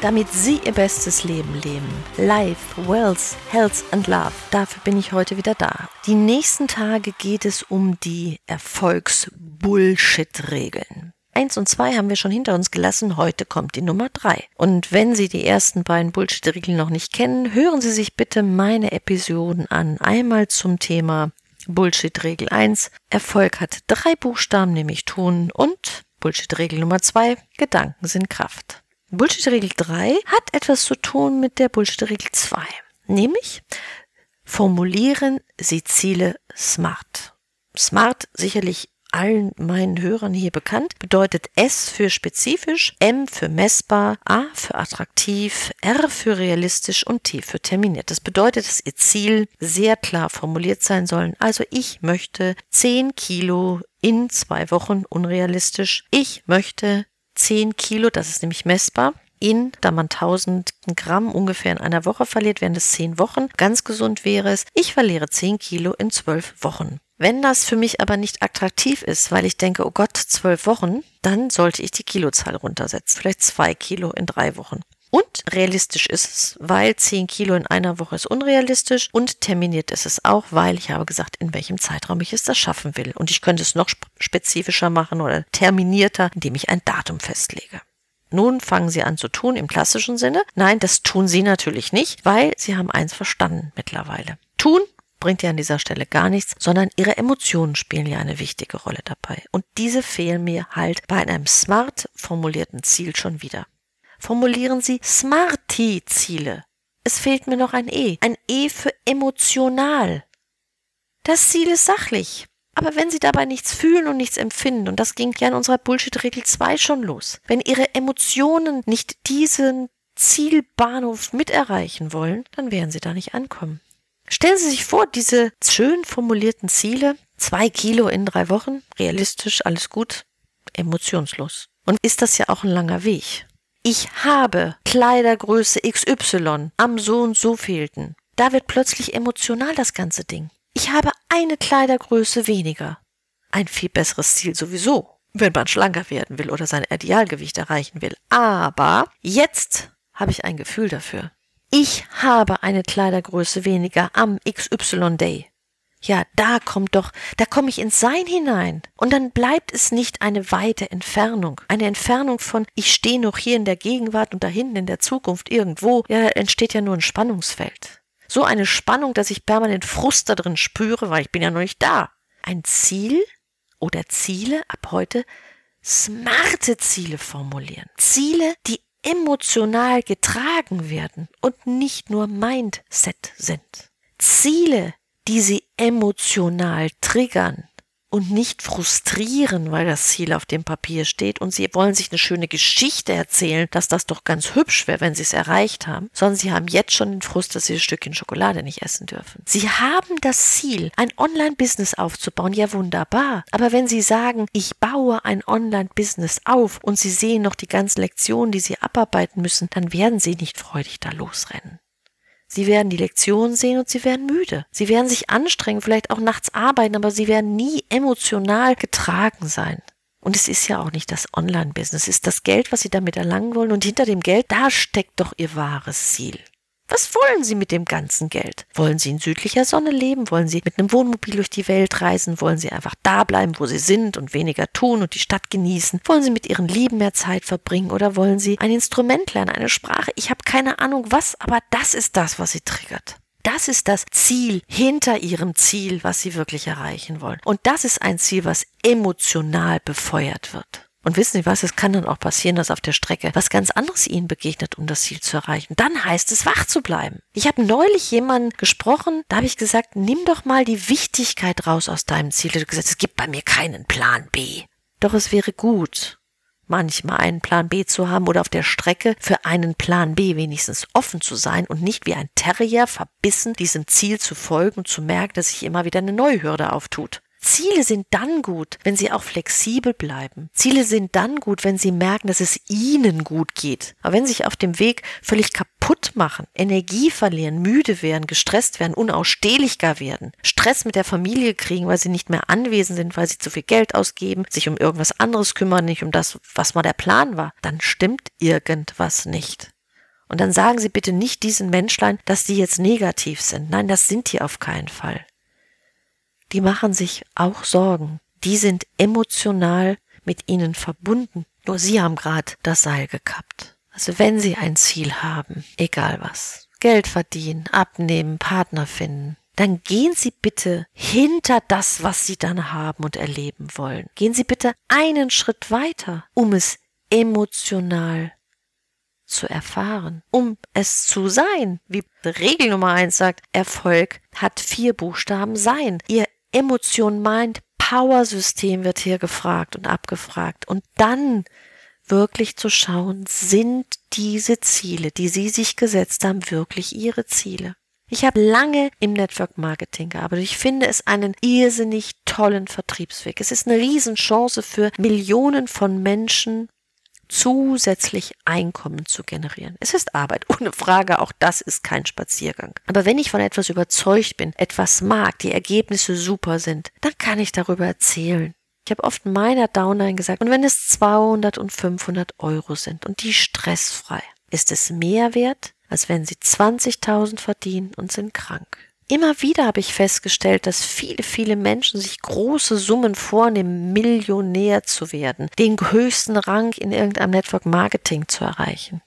Damit Sie Ihr bestes Leben leben. Life, Wealth, Health and Love. Dafür bin ich heute wieder da. Die nächsten Tage geht es um die Erfolgs-Bullshit-Regeln. Eins und zwei haben wir schon hinter uns gelassen, heute kommt die Nummer drei. Und wenn Sie die ersten beiden Bullshit-Regeln noch nicht kennen, hören Sie sich bitte meine Episoden an. Einmal zum Thema Bullshit-Regel 1. Erfolg hat drei Buchstaben, nämlich tun und Bullshit-Regel Nummer zwei. Gedanken sind Kraft. Bullshit-Regel 3 hat etwas zu tun mit der Bullshit-Regel 2. Nämlich formulieren Sie Ziele smart. Smart sicherlich allen meinen Hörern hier bekannt, bedeutet S für spezifisch, M für messbar, A für attraktiv, R für realistisch und T für terminiert. Das bedeutet, dass Ihr Ziel sehr klar formuliert sein soll. Also ich möchte 10 Kilo in zwei Wochen unrealistisch. Ich möchte 10 Kilo, das ist nämlich messbar, in, da man 1000 Gramm ungefähr in einer Woche verliert, wären es 10 Wochen. Ganz gesund wäre es, ich verliere 10 Kilo in 12 Wochen. Wenn das für mich aber nicht attraktiv ist, weil ich denke, oh Gott, 12 Wochen, dann sollte ich die Kilozahl runtersetzen. Vielleicht 2 Kilo in 3 Wochen. Und realistisch ist es, weil 10 Kilo in einer Woche ist unrealistisch und terminiert ist es auch, weil ich habe gesagt, in welchem Zeitraum ich es das schaffen will. Und ich könnte es noch spezifischer machen oder terminierter, indem ich ein Datum festlege. Nun fangen Sie an zu tun im klassischen Sinne. Nein, das tun Sie natürlich nicht, weil Sie haben eins verstanden mittlerweile. Tun bringt ja an dieser Stelle gar nichts, sondern Ihre Emotionen spielen ja eine wichtige Rolle dabei. Und diese fehlen mir halt bei einem smart formulierten Ziel schon wieder formulieren Sie Smarty-Ziele. Es fehlt mir noch ein E. Ein E für emotional. Das Ziel ist sachlich. Aber wenn Sie dabei nichts fühlen und nichts empfinden, und das ging ja in unserer Bullshit-Regel 2 schon los, wenn Ihre Emotionen nicht diesen Zielbahnhof mit erreichen wollen, dann werden Sie da nicht ankommen. Stellen Sie sich vor, diese schön formulierten Ziele, zwei Kilo in drei Wochen, realistisch, alles gut, emotionslos. Und ist das ja auch ein langer Weg ich habe Kleidergröße XY am so und so fehlten. Da wird plötzlich emotional das ganze Ding. Ich habe eine Kleidergröße weniger. Ein viel besseres Ziel sowieso, wenn man schlanker werden will oder sein Idealgewicht erreichen will. Aber jetzt habe ich ein Gefühl dafür. Ich habe eine Kleidergröße weniger am XY Day. Ja, da kommt doch, da komme ich ins Sein hinein. Und dann bleibt es nicht eine weite Entfernung. Eine Entfernung von, ich stehe noch hier in der Gegenwart und da hinten in der Zukunft irgendwo. Ja, entsteht ja nur ein Spannungsfeld. So eine Spannung, dass ich permanent Frust da drin spüre, weil ich bin ja noch nicht da. Ein Ziel oder Ziele ab heute smarte Ziele formulieren. Ziele, die emotional getragen werden und nicht nur Mindset sind. Ziele, die sie emotional triggern und nicht frustrieren, weil das Ziel auf dem Papier steht und sie wollen sich eine schöne Geschichte erzählen, dass das doch ganz hübsch wäre, wenn sie es erreicht haben, sondern sie haben jetzt schon den Frust, dass sie ein Stückchen Schokolade nicht essen dürfen. Sie haben das Ziel, ein Online-Business aufzubauen, ja wunderbar. Aber wenn sie sagen, ich baue ein Online-Business auf und sie sehen noch die ganzen Lektionen, die sie abarbeiten müssen, dann werden sie nicht freudig da losrennen. Sie werden die Lektion sehen und sie werden müde. Sie werden sich anstrengen, vielleicht auch nachts arbeiten, aber sie werden nie emotional getragen sein. Und es ist ja auch nicht das Online-Business, es ist das Geld, was Sie damit erlangen wollen. Und hinter dem Geld, da steckt doch Ihr wahres Ziel. Was wollen Sie mit dem ganzen Geld? Wollen Sie in südlicher Sonne leben? Wollen Sie mit einem Wohnmobil durch die Welt reisen? Wollen Sie einfach da bleiben, wo Sie sind und weniger tun und die Stadt genießen? Wollen Sie mit Ihren Lieben mehr Zeit verbringen oder wollen Sie ein Instrument lernen, eine Sprache? Ich habe keine Ahnung was, aber das ist das, was Sie triggert. Das ist das Ziel hinter Ihrem Ziel, was Sie wirklich erreichen wollen. Und das ist ein Ziel, was emotional befeuert wird. Und wissen Sie was, es kann dann auch passieren, dass auf der Strecke was ganz anderes Ihnen begegnet, um das Ziel zu erreichen. Dann heißt es, wach zu bleiben. Ich habe neulich jemanden gesprochen, da habe ich gesagt, nimm doch mal die Wichtigkeit raus aus deinem Ziel. Du hast gesagt, es gibt bei mir keinen Plan B. Doch es wäre gut, manchmal einen Plan B zu haben oder auf der Strecke für einen Plan B wenigstens offen zu sein und nicht wie ein Terrier verbissen diesem Ziel zu folgen und zu merken, dass sich immer wieder eine neue Hürde auftut. Ziele sind dann gut, wenn sie auch flexibel bleiben. Ziele sind dann gut, wenn sie merken, dass es ihnen gut geht. Aber wenn sie sich auf dem Weg völlig kaputt machen, Energie verlieren, müde werden, gestresst werden, unausstehlicher werden, Stress mit der Familie kriegen, weil sie nicht mehr anwesend sind, weil sie zu viel Geld ausgeben, sich um irgendwas anderes kümmern, nicht um das, was mal der Plan war, dann stimmt irgendwas nicht. Und dann sagen Sie bitte nicht diesen Menschlein, dass die jetzt negativ sind. Nein, das sind die auf keinen Fall die machen sich auch Sorgen. Die sind emotional mit ihnen verbunden. Nur sie haben gerade das Seil gekappt. Also wenn sie ein Ziel haben, egal was, Geld verdienen, abnehmen, Partner finden, dann gehen Sie bitte hinter das, was Sie dann haben und erleben wollen. Gehen Sie bitte einen Schritt weiter, um es emotional zu erfahren, um es zu sein. Wie Regel Nummer eins sagt, Erfolg hat vier Buchstaben sein. Ihr Emotion, Mind, Power-System wird hier gefragt und abgefragt. Und dann wirklich zu schauen, sind diese Ziele, die Sie sich gesetzt haben, wirklich Ihre Ziele? Ich habe lange im Network Marketing gearbeitet. Ich finde es einen irrsinnig tollen Vertriebsweg. Es ist eine Riesenchance für Millionen von Menschen, zusätzlich Einkommen zu generieren. Es ist Arbeit, ohne Frage, auch das ist kein Spaziergang. Aber wenn ich von etwas überzeugt bin, etwas mag, die Ergebnisse super sind, dann kann ich darüber erzählen. Ich habe oft meiner Downline gesagt, und wenn es 200 und 500 Euro sind und die stressfrei, ist es mehr wert, als wenn sie 20.000 verdienen und sind krank. Immer wieder habe ich festgestellt, dass viele, viele Menschen sich große Summen vornehmen, Millionär zu werden, den höchsten Rang in irgendeinem Network Marketing zu erreichen.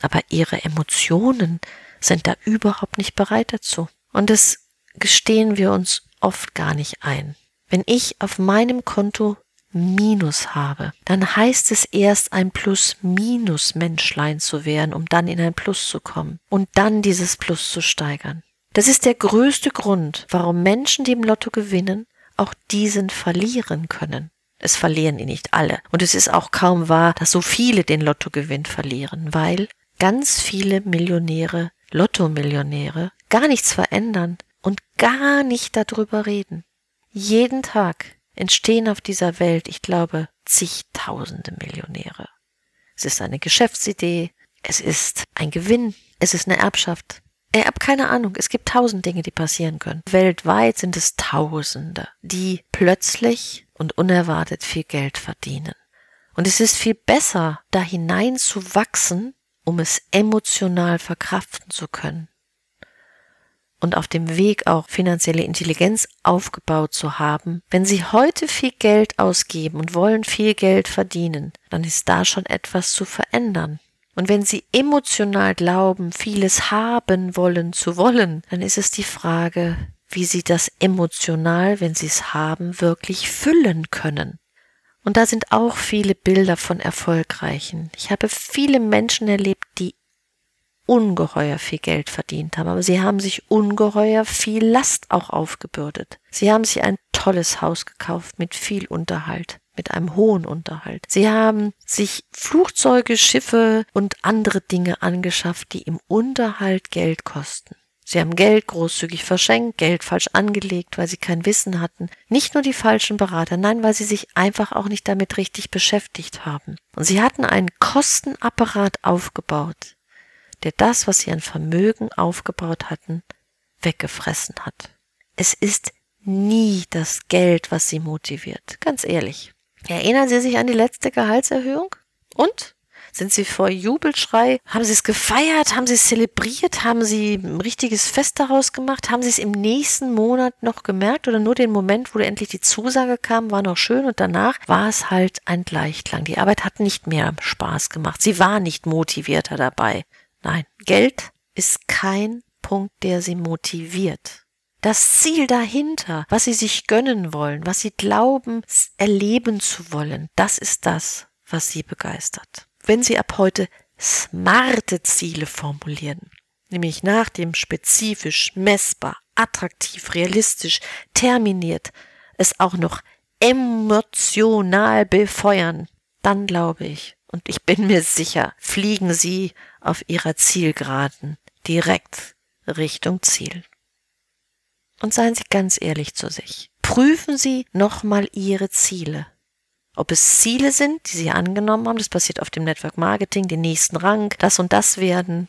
Aber ihre Emotionen sind da überhaupt nicht bereit dazu. Und das gestehen wir uns oft gar nicht ein. Wenn ich auf meinem Konto Minus habe, dann heißt es erst ein Plus-Minus-Menschlein zu werden, um dann in ein Plus zu kommen und dann dieses Plus zu steigern. Das ist der größte Grund, warum Menschen, die im Lotto gewinnen, auch diesen verlieren können. Es verlieren ihn nicht alle. Und es ist auch kaum wahr, dass so viele den Lottogewinn verlieren, weil ganz viele Millionäre, Lottomillionäre, gar nichts verändern und gar nicht darüber reden. Jeden Tag entstehen auf dieser Welt, ich glaube, zigtausende Millionäre. Es ist eine Geschäftsidee, es ist ein Gewinn, es ist eine Erbschaft, ich habe keine Ahnung. Es gibt tausend Dinge, die passieren können. Weltweit sind es Tausende, die plötzlich und unerwartet viel Geld verdienen. Und es ist viel besser, da hinein zu wachsen, um es emotional verkraften zu können. Und auf dem Weg auch finanzielle Intelligenz aufgebaut zu haben. Wenn Sie heute viel Geld ausgeben und wollen viel Geld verdienen, dann ist da schon etwas zu verändern. Und wenn sie emotional glauben, vieles haben wollen zu wollen, dann ist es die Frage, wie sie das emotional, wenn sie es haben, wirklich füllen können. Und da sind auch viele Bilder von Erfolgreichen. Ich habe viele Menschen erlebt, die ungeheuer viel Geld verdient haben, aber sie haben sich ungeheuer viel Last auch aufgebürdet. Sie haben sich ein tolles Haus gekauft mit viel Unterhalt mit einem hohen Unterhalt. Sie haben sich Flugzeuge, Schiffe und andere Dinge angeschafft, die im Unterhalt Geld kosten. Sie haben Geld großzügig verschenkt, Geld falsch angelegt, weil sie kein Wissen hatten. Nicht nur die falschen Berater, nein, weil sie sich einfach auch nicht damit richtig beschäftigt haben. Und sie hatten einen Kostenapparat aufgebaut, der das, was sie an Vermögen aufgebaut hatten, weggefressen hat. Es ist nie das Geld, was sie motiviert. Ganz ehrlich. Erinnern Sie sich an die letzte Gehaltserhöhung? Und? Sind Sie vor Jubelschrei? Haben Sie es gefeiert? Haben Sie es zelebriert? Haben Sie ein richtiges Fest daraus gemacht? Haben Sie es im nächsten Monat noch gemerkt oder nur den Moment, wo endlich die Zusage kam, war noch schön und danach war es halt ein Gleichklang. Die Arbeit hat nicht mehr Spaß gemacht. Sie war nicht motivierter dabei. Nein, Geld ist kein Punkt, der Sie motiviert. Das Ziel dahinter, was sie sich gönnen wollen, was sie glauben, erleben zu wollen, das ist das, was sie begeistert. Wenn sie ab heute smarte Ziele formulieren, nämlich nach dem spezifisch, messbar, attraktiv, realistisch, terminiert, es auch noch emotional befeuern, dann glaube ich, und ich bin mir sicher, fliegen Sie auf Ihrer Zielgeraden direkt Richtung Ziel. Und seien Sie ganz ehrlich zu sich. Prüfen Sie nochmal Ihre Ziele. Ob es Ziele sind, die Sie angenommen haben, das passiert auf dem Network Marketing, den nächsten Rang, das und das werden.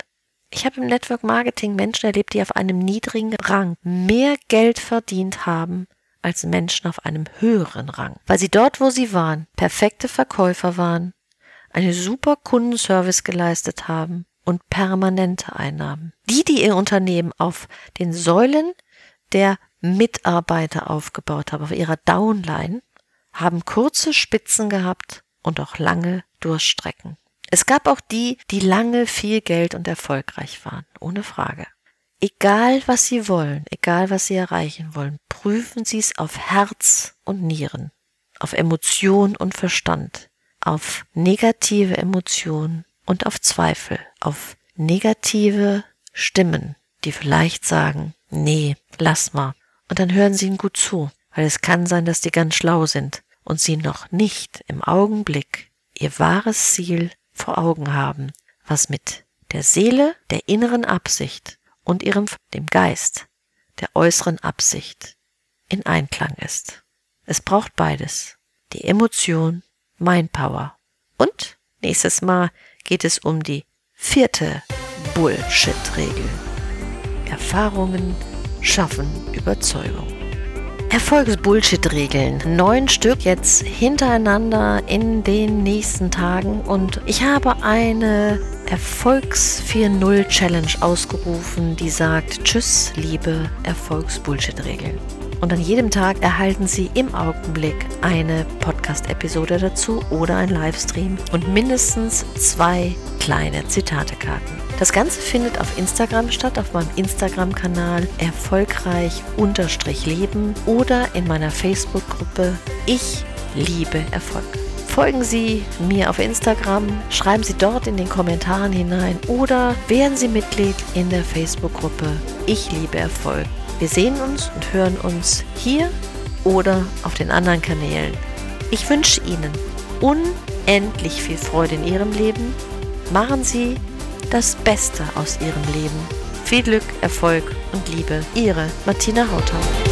Ich habe im Network Marketing Menschen erlebt, die auf einem niedrigen Rang mehr Geld verdient haben als Menschen auf einem höheren Rang, weil sie dort, wo sie waren, perfekte Verkäufer waren, einen super Kundenservice geleistet haben und permanente Einnahmen. Die, die ihr Unternehmen auf den Säulen der Mitarbeiter aufgebaut haben, auf ihrer Downline, haben kurze Spitzen gehabt und auch lange Durchstrecken. Es gab auch die, die lange viel Geld und erfolgreich waren, ohne Frage. Egal was Sie wollen, egal was Sie erreichen wollen, prüfen Sie es auf Herz und Nieren, auf Emotion und Verstand, auf negative Emotionen und auf Zweifel, auf negative Stimmen, die vielleicht sagen, nee, lass mal. Und dann hören Sie ihnen gut zu, weil es kann sein, dass die ganz schlau sind und Sie noch nicht im Augenblick Ihr wahres Ziel vor Augen haben, was mit der Seele, der inneren Absicht und ihrem, dem Geist, der äußeren Absicht in Einklang ist. Es braucht beides. Die Emotion, Mindpower. Und nächstes Mal geht es um die vierte Bullshit-Regel. Erfahrungen schaffen Überzeugung. Erfolgsbullshit-Regeln. Neun Stück jetzt hintereinander in den nächsten Tagen. Und ich habe eine Erfolgs 4.0 Challenge ausgerufen, die sagt, tschüss, liebe Erfolgsbullshit-Regeln. Und an jedem Tag erhalten Sie im Augenblick eine Podcast-Episode dazu oder ein Livestream und mindestens zwei kleine Zitatekarten. Das Ganze findet auf Instagram statt, auf meinem Instagram-Kanal erfolgreich-leben oder in meiner Facebook-Gruppe Ich liebe Erfolg. Folgen Sie mir auf Instagram, schreiben Sie dort in den Kommentaren hinein oder werden Sie Mitglied in der Facebook-Gruppe Ich liebe Erfolg. Wir sehen uns und hören uns hier oder auf den anderen Kanälen. Ich wünsche Ihnen unendlich viel Freude in Ihrem Leben. Machen Sie das Beste aus ihrem Leben. Viel Glück, Erfolg und Liebe. Ihre Martina Hautau.